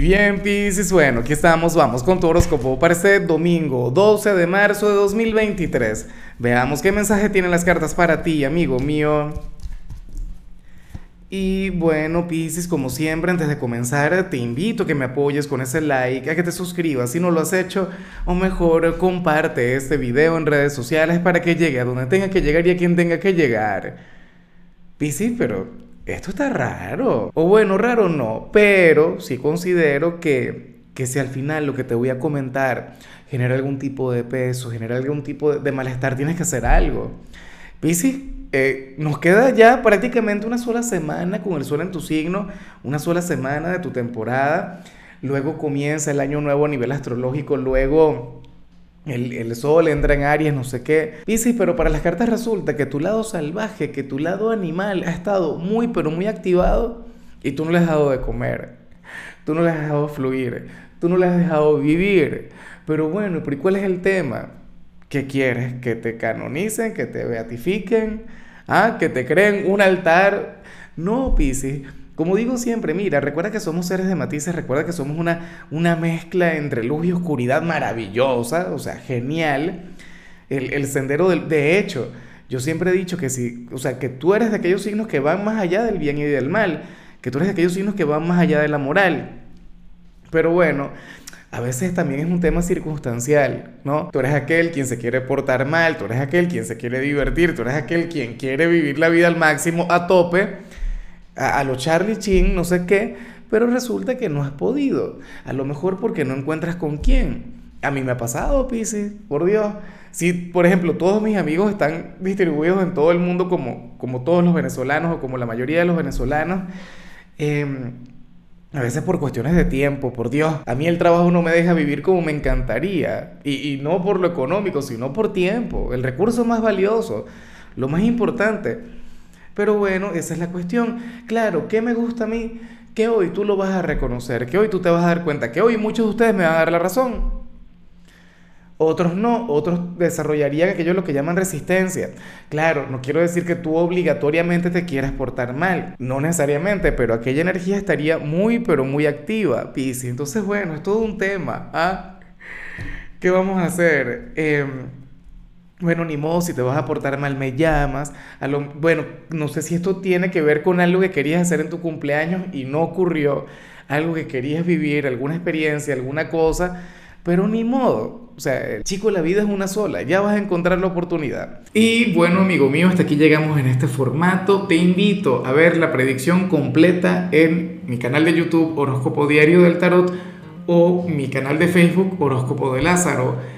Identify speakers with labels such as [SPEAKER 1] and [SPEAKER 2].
[SPEAKER 1] Bien, Piscis, bueno, aquí estamos, vamos con tu horóscopo para este domingo 12 de marzo de 2023. Veamos qué mensaje tienen las cartas para ti, amigo mío. Y bueno, Piscis, como siempre, antes de comenzar, te invito a que me apoyes con ese like, a que te suscribas si no lo has hecho, o mejor, comparte este video en redes sociales para que llegue a donde tenga que llegar y a quien tenga que llegar. Piscis, pero esto está raro. O bueno, raro no, pero sí considero que, que si al final lo que te voy a comentar genera algún tipo de peso, genera algún tipo de, malestar, tienes que hacer algo. Piscis, eh, nos queda ya prácticamente una sola semana con el sol en tu signo, una sola semana de tu temporada. Luego comienza el año nuevo a nivel astrológico, luego el, sol entra en Aries, no sé qué. Piscis, pero para las cartas resulta que tu lado salvaje, que tu lado animal ha estado muy, pero muy activado y tú no le has dado de comer. Tú no le has dejado fluir. Tú no le has dejado vivir. Pero bueno, ¿pero cuál es el tema? ¿Qué quieres? ¿Que te canonicen? ¿Que te beatifiquen? ¿Ah? ¿Que te creen un altar? No, Piscis. Como digo siempre, mira, recuerda que somos seres de matices, recuerda que somos una, una mezcla entre luz y oscuridad maravillosa, o sea, genial. El, sendero del, de hecho, yo siempre he dicho que si, o sea, que tú eres de aquellos signos que van más allá del bien y del mal, que tú eres de aquellos signos que van más allá de la moral. Pero bueno, a veces también es un tema circunstancial, ¿no? Tú eres aquel quien se quiere portar mal, tú eres aquel quien se quiere divertir, tú eres aquel quien quiere vivir la vida al máximo a tope a, los Charlie Chin, no sé qué, pero resulta que no has podido. A lo mejor porque no encuentras con quién. A mí me ha pasado, Pisces, por Dios. Si, por ejemplo, todos mis amigos están distribuidos en todo el mundo como, como todos los venezolanos o como la mayoría de los venezolanos, em, a veces por cuestiones de tiempo, por Dios, a mí el trabajo no me deja vivir como me encantaría. Y no por lo económico, sino por tiempo, el recurso más valioso, lo más importante. Pero bueno, esa es la cuestión. Claro, ¿qué me gusta a mí? Que hoy tú lo vas a reconocer, que hoy tú te vas a dar cuenta, que hoy muchos de ustedes me van a dar la razón. Otros no, otros desarrollarían aquello lo que llaman resistencia. Claro, no quiero decir que tú obligatoriamente te quieras portar mal, no necesariamente, pero aquella energía estaría muy, pero muy activa, Piscis. Entonces, bueno, es todo un tema. ¿ah? ¿Qué vamos a hacer? Eh, bueno, ni modo, si te vas a portar mal, me llamas. A lo, bueno, no sé si esto tiene que ver con algo que querías hacer en tu cumpleaños y no ocurrió, algo que querías vivir, alguna experiencia, alguna cosa, pero ni modo. O sea, chico, la vida es una sola, ya vas a encontrar la oportunidad. Y bueno, amigo mío, hasta aquí llegamos en este formato. Te invito a ver la predicción completa en mi canal de YouTube Horóscopo Diario del Tarot o mi canal de Facebook Horóscopo de Lázaro.